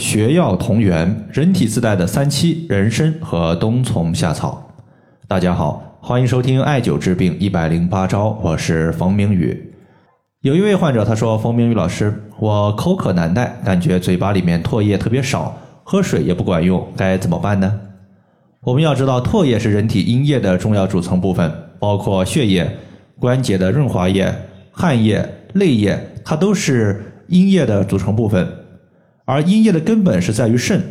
学药同源，人体自带的三七、人参和冬虫夏草。大家好，欢迎收听艾灸治病一百零八招，我是冯明宇。有一位患者他说：“冯明宇老师，我口渴难耐，感觉嘴巴里面唾液特别少，喝水也不管用，该怎么办呢？”我们要知道，唾液是人体阴液的重要组成部分，包括血液、关节的润滑液、汗液、泪液，它都是阴液的组成部分。而阴液的根本是在于肾，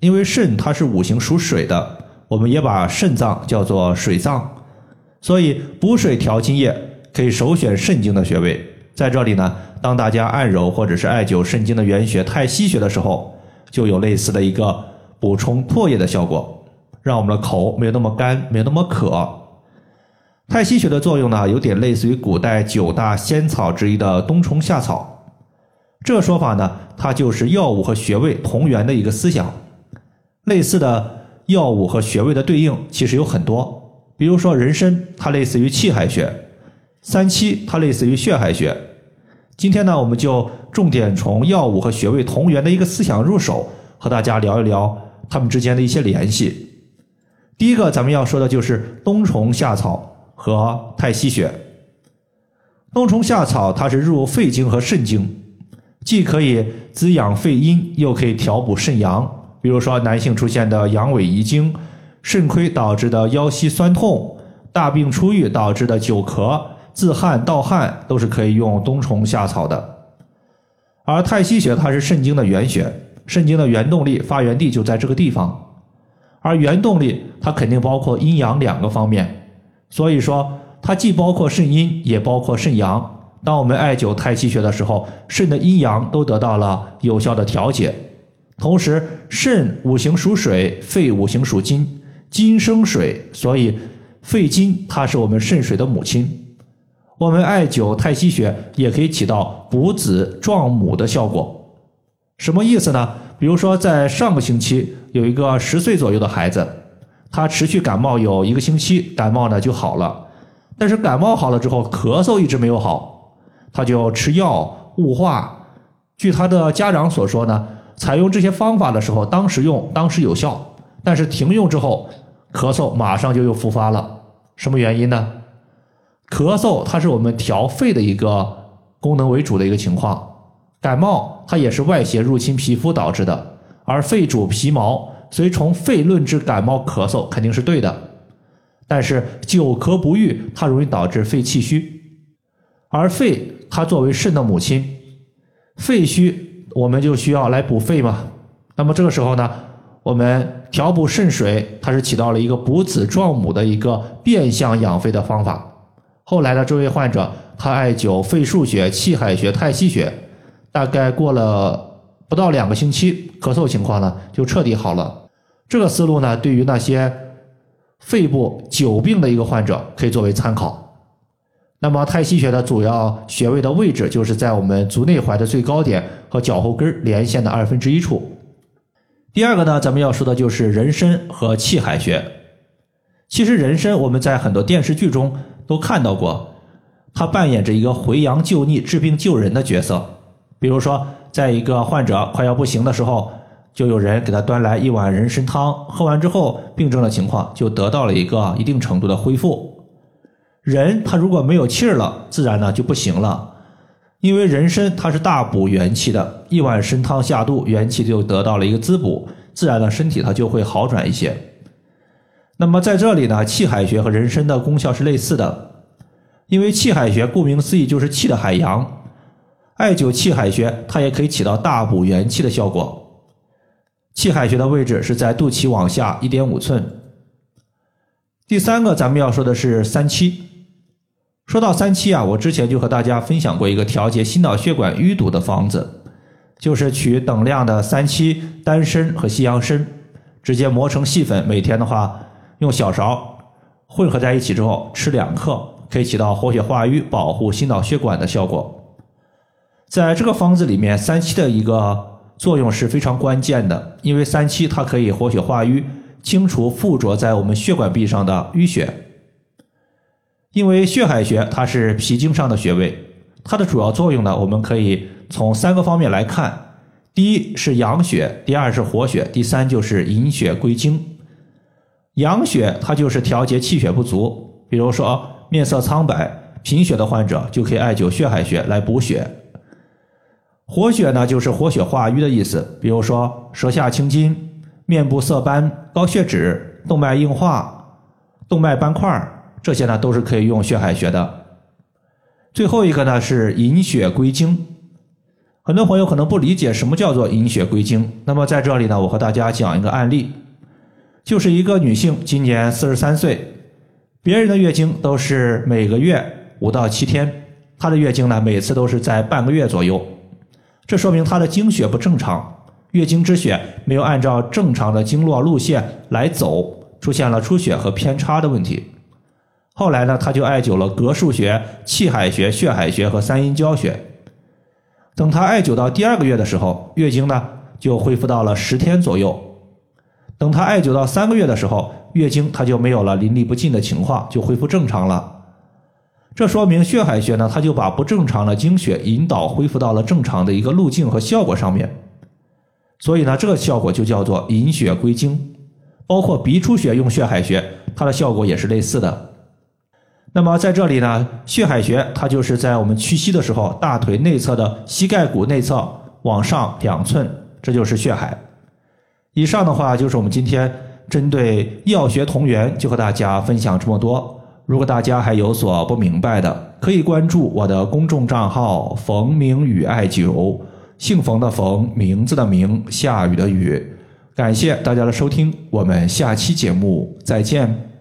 因为肾它是五行属水的，我们也把肾脏叫做水脏，所以补水调津液可以首选肾经的穴位。在这里呢，当大家按揉或者是艾灸肾经的原穴太溪穴的时候，就有类似的一个补充唾液的效果，让我们的口没有那么干，没有那么渴。太溪穴的作用呢，有点类似于古代九大仙草之一的冬虫夏草。这说法呢，它就是药物和穴位同源的一个思想。类似的药物和穴位的对应其实有很多，比如说人参，它类似于气海穴；三七，它类似于血海穴。今天呢，我们就重点从药物和穴位同源的一个思想入手，和大家聊一聊它们之间的一些联系。第一个，咱们要说的就是冬虫夏草和太溪穴。冬虫夏草它是入肺经和肾经。既可以滋养肺阴，又可以调补肾阳。比如说，男性出现的阳痿遗精、肾亏导致的腰膝酸痛、大病初愈导致的久咳、自汗盗汗，都是可以用冬虫夏草的。而太溪穴它是肾经的原穴，肾经的原动力发源地就在这个地方。而原动力它肯定包括阴阳两个方面，所以说它既包括肾阴，也包括肾阳。当我们艾灸太溪穴的时候，肾的阴阳都得到了有效的调节。同时，肾五行属水，肺五行属金，金生水，所以肺金它是我们肾水的母亲。我们艾灸太溪穴也可以起到补子壮母的效果。什么意思呢？比如说，在上个星期有一个十岁左右的孩子，他持续感冒有一个星期，感冒呢就好了，但是感冒好了之后，咳嗽一直没有好。他就吃药雾化，据他的家长所说呢，采用这些方法的时候，当时用当时有效，但是停用之后，咳嗽马上就又复发了。什么原因呢？咳嗽它是我们调肺的一个功能为主的一个情况，感冒它也是外邪入侵皮肤导致的，而肺主皮毛，所以从肺论治感冒咳嗽肯定是对的，但是久咳不愈，它容易导致肺气虚，而肺。它作为肾的母亲，肺虚我们就需要来补肺嘛。那么这个时候呢，我们调补肾水，它是起到了一个补子壮母的一个变相养肺的方法。后来的这位患者，他艾灸肺腧穴、气海穴、太溪穴，大概过了不到两个星期，咳嗽情况呢就彻底好了。这个思路呢，对于那些肺部久病的一个患者，可以作为参考。那么太溪穴的主要穴位的位置就是在我们足内踝的最高点和脚后跟连线的二分之一处。第二个呢，咱们要说的就是人参和气海穴。其实人参我们在很多电视剧中都看到过，它扮演着一个回阳救逆、治病救人的角色。比如说，在一个患者快要不行的时候，就有人给他端来一碗人参汤，喝完之后，病症的情况就得到了一个一定程度的恢复。人他如果没有气儿了，自然呢就不行了，因为人参它是大补元气的，一碗参汤下肚，元气就得到了一个滋补，自然呢身体它就会好转一些。那么在这里呢，气海穴和人参的功效是类似的，因为气海穴顾名思义就是气的海洋，艾灸气海穴它也可以起到大补元气的效果。气海穴的位置是在肚脐往下一点五寸。第三个咱们要说的是三七。说到三七啊，我之前就和大家分享过一个调节心脑血管淤堵的方子，就是取等量的三七、丹参和西洋参，直接磨成细粉，每天的话用小勺混合在一起之后吃两克，可以起到活血化瘀、保护心脑血管的效果。在这个方子里面，三七的一个作用是非常关键的，因为三七它可以活血化瘀，清除附着在我们血管壁上的淤血。因为血海穴它是脾经上的穴位，它的主要作用呢，我们可以从三个方面来看。第一是阳血，第二是活血，第三就是引血归经。阳血它就是调节气血不足，比如说面色苍白、贫血的患者就可以艾灸血海穴来补血。活血呢就是活血化瘀的意思，比如说舌下青筋、面部色斑、高血脂、动脉硬化、动脉斑块这些呢都是可以用血海穴的。最后一个呢是引血归经。很多朋友可能不理解什么叫做引血归经，那么在这里呢，我和大家讲一个案例，就是一个女性今年四十三岁，别人的月经都是每个月五到七天，她的月经呢每次都是在半个月左右，这说明她的经血不正常，月经之血没有按照正常的经络路线来走，出现了出血和偏差的问题。后来呢，她就艾灸了膈腧穴、气海穴、血海穴和三阴交穴。等她艾灸到第二个月的时候，月经呢就恢复到了十天左右。等她艾灸到三个月的时候，月经她就没有了淋漓不尽的情况，就恢复正常了。这说明血海穴呢，它就把不正常的经血引导恢复到了正常的一个路径和效果上面。所以呢，这个效果就叫做引血归经。包括鼻出血用血海穴，它的效果也是类似的。那么在这里呢，血海穴它就是在我们屈膝的时候，大腿内侧的膝盖骨内侧往上两寸，这就是血海。以上的话就是我们今天针对药学同源就和大家分享这么多。如果大家还有所不明白的，可以关注我的公众账号“冯明宇艾灸”，姓冯的冯，名字的名，下雨的雨。感谢大家的收听，我们下期节目再见。